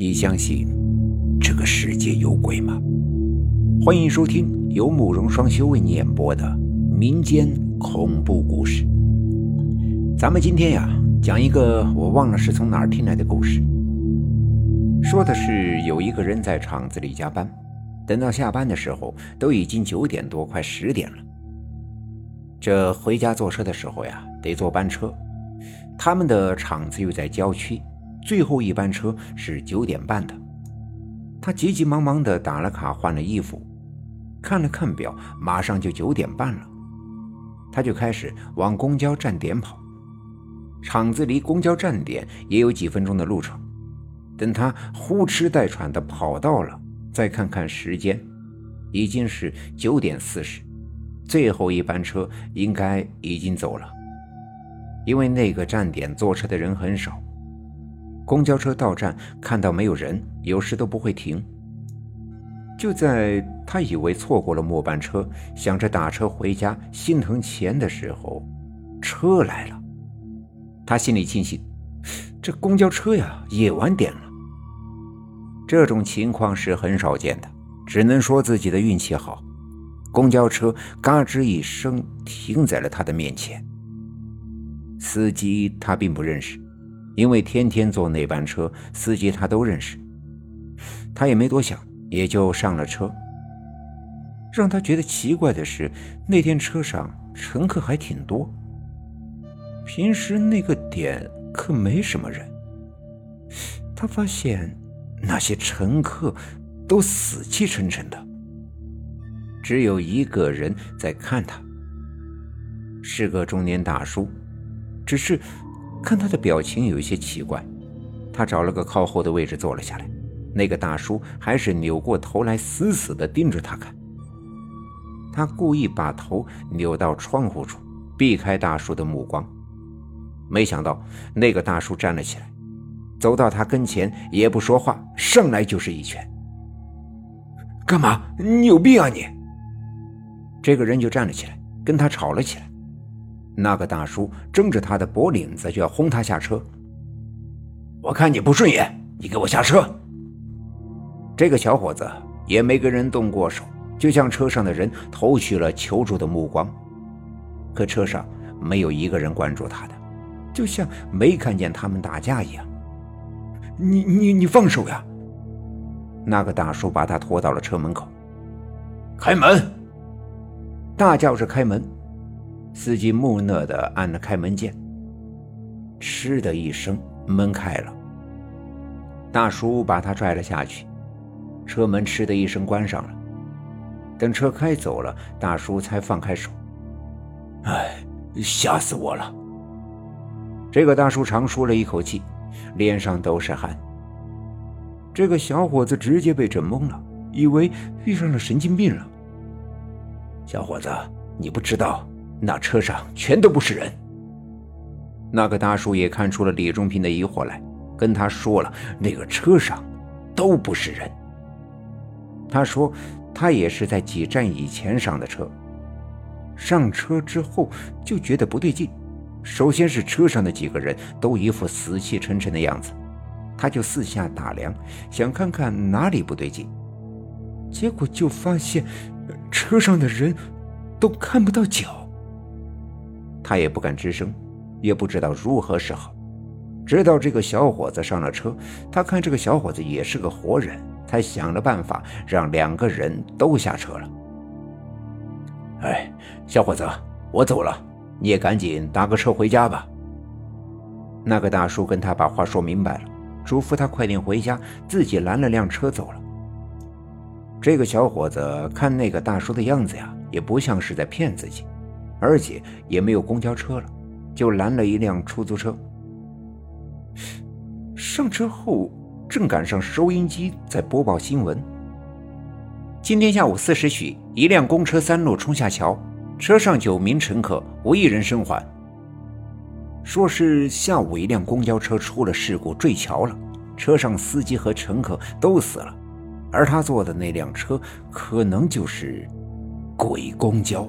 你相信这个世界有鬼吗？欢迎收听由慕容双修为你演播的民间恐怖故事。咱们今天呀，讲一个我忘了是从哪儿听来的故事。说的是有一个人在厂子里加班，等到下班的时候都已经九点多，快十点了。这回家坐车的时候呀，得坐班车，他们的厂子又在郊区。最后一班车是九点半的，他急急忙忙地打了卡，换了衣服，看了看表，马上就九点半了，他就开始往公交站点跑。厂子离公交站点也有几分钟的路程。等他呼哧带喘地跑到了，再看看时间，已经是九点四十，最后一班车应该已经走了，因为那个站点坐车的人很少。公交车到站，看到没有人，有时都不会停。就在他以为错过了末班车，想着打车回家，心疼钱的时候，车来了。他心里庆幸，这公交车呀也晚点了。这种情况是很少见的，只能说自己的运气好。公交车嘎吱一声停在了他的面前。司机他并不认识。因为天天坐那班车，司机他都认识，他也没多想，也就上了车。让他觉得奇怪的是，那天车上乘客还挺多，平时那个点可没什么人。他发现那些乘客都死气沉沉的，只有一个人在看他，是个中年大叔，只是。看他的表情有一些奇怪，他找了个靠后的位置坐了下来。那个大叔还是扭过头来，死死地盯着他看。他故意把头扭到窗户处，避开大叔的目光。没想到那个大叔站了起来，走到他跟前，也不说话，上来就是一拳。干嘛？你有病啊你！这个人就站了起来，跟他吵了起来。那个大叔争着他的脖领子，就要轰他下车。我看你不顺眼，你给我下车。这个小伙子也没跟人动过手，就向车上的人投去了求助的目光。可车上没有一个人关注他的，就像没看见他们打架一样。你你你放手呀！那个大叔把他拖到了车门口，开门，大叫着开门。司机木讷地按了开门键，嗤的一声，门开了。大叔把他拽了下去，车门嗤的一声关上了。等车开走了，大叔才放开手。哎，吓死我了！这个大叔长舒了一口气，脸上都是汗。这个小伙子直接被整懵了，以为遇上了神经病了。小伙子，你不知道。那车上全都不是人。那个大叔也看出了李忠平的疑惑来，跟他说了，那个车上都不是人。他说他也是在几站以前上的车，上车之后就觉得不对劲。首先是车上的几个人都一副死气沉沉的样子，他就四下打量，想看看哪里不对劲，结果就发现车上的人都看不到脚。他也不敢吱声，也不知道如何是好。直到这个小伙子上了车，他看这个小伙子也是个活人，才想了办法让两个人都下车了。哎，小伙子，我走了，你也赶紧打个车回家吧。那个大叔跟他把话说明白了，嘱咐他快点回家，自己拦了辆车走了。这个小伙子看那个大叔的样子呀，也不像是在骗自己。而且也没有公交车了，就拦了一辆出租车。上车后，正赶上收音机在播报新闻。今天下午四时许，一辆公车三路冲下桥，车上九名乘客无一人生还。说是下午一辆公交车出了事故坠桥了，车上司机和乘客都死了，而他坐的那辆车可能就是鬼公交。